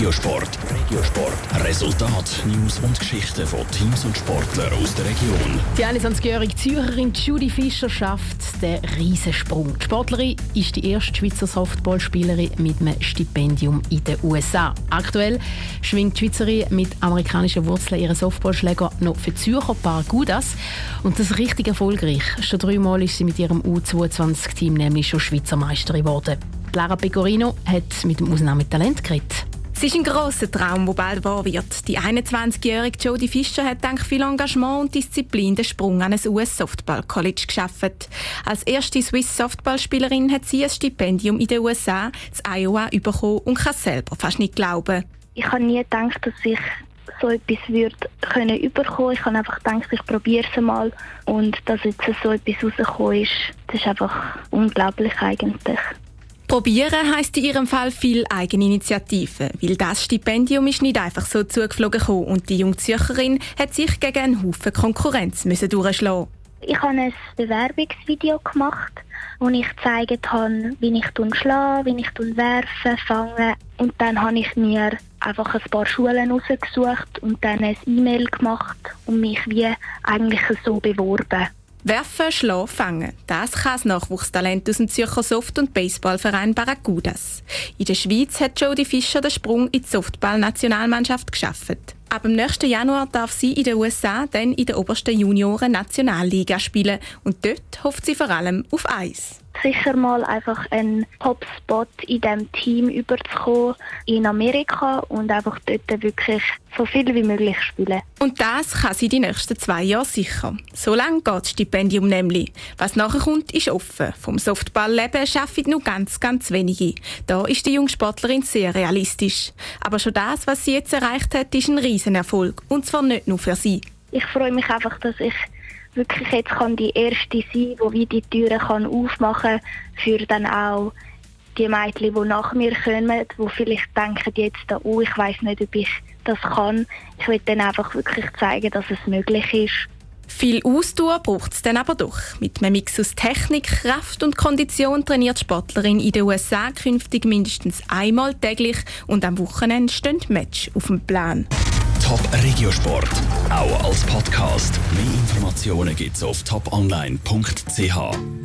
Regiosport. Regiosport. Resultat, News und Geschichten von Teams und Sportlern aus der Region. Die 21-jährige Zürcherin Judy Fischer schafft den Riesensprung. Die Sportlerin ist die erste Schweizer Softballspielerin mit einem Stipendium in den USA. Aktuell schwingt die Schweizerin mit amerikanischen Wurzeln ihren Softballschläger noch für Zürcher Paragudas. Und das richtig erfolgreich. Schon dreimal ist sie mit ihrem U22-Team nämlich schon Schweizer Meisterin geworden. Lara Pecorino hat mit dem Ausnahmetalent geredet. Es ist ein grosser Traum, der bald wahr wird. Die 21-jährige Jodie Fischer hat dank viel Engagement und Disziplin den Sprung an ein US-Softball-College geschafft. Als erste Swiss-Softballspielerin hat sie ein Stipendium in den USA, das Iowa, bekommen und kann selber fast nicht glauben. Ich habe nie gedacht, dass ich so etwas würde können überkommen. Ich habe einfach gedacht, ich probiere es mal. Und dass jetzt so etwas rausgekommen ist, das ist einfach unglaublich eigentlich. Probieren heisst in ihrem Fall viel Eigeninitiative, weil das Stipendium ist nicht einfach so zugeflogen gekommen und die junge Zürcherin hat sich gegen einen Haufen Konkurrenz müssen durchschlagen. Ich habe ein Bewerbungsvideo gemacht, wo ich gezeigt habe, wie ich schlage, wie ich werfe, fange. Und dann habe ich mir einfach ein paar Schulen rausgesucht und dann ein E-Mail gemacht und mich wie eigentlich so beworben. Werfen, schlagen, fangen. Das kann das Nachwuchstalent aus dem Zürcher Soft- und Baseballverein Barracudas. In der Schweiz hat Jodie Fischer den Sprung in die Softball-Nationalmannschaft geschafft. Ab dem nächsten Januar darf sie in den USA dann in der obersten Junioren-Nationalliga spielen und dort hofft sie vor allem auf Eis sicher mal einfach einen Top-Spot in diesem Team überzukommen in Amerika und einfach dort wirklich so viel wie möglich spielen. Und das kann sie die nächsten zwei Jahre sicher. So lange geht das Stipendium nämlich. Was nachher kommt, ist offen. Vom Softballleben arbeiten nur ganz, ganz wenige. Da ist die junge Sportlerin sehr realistisch. Aber schon das, was sie jetzt erreicht hat, ist ein Riesenerfolg. Und zwar nicht nur für sie. Ich freue mich einfach, dass ich wirklich jetzt kann die erste sein, die wie die Türen kann aufmachen für dann auch die Mädchen, die nach mir kommen, die vielleicht denken jetzt, oh, ich weiß nicht, ob ich das kann. Ich will dann einfach wirklich zeigen, dass es möglich ist. Viel Ausdauer braucht es dann aber doch. Mit einem Mix aus Technik, Kraft und Kondition trainiert die Sportlerin in den USA künftig mindestens einmal täglich und am Wochenende stehen Match auf dem Plan. Top Regiosport, auch als Podcast. Mehr Informationen gibt's auf toponline.ch.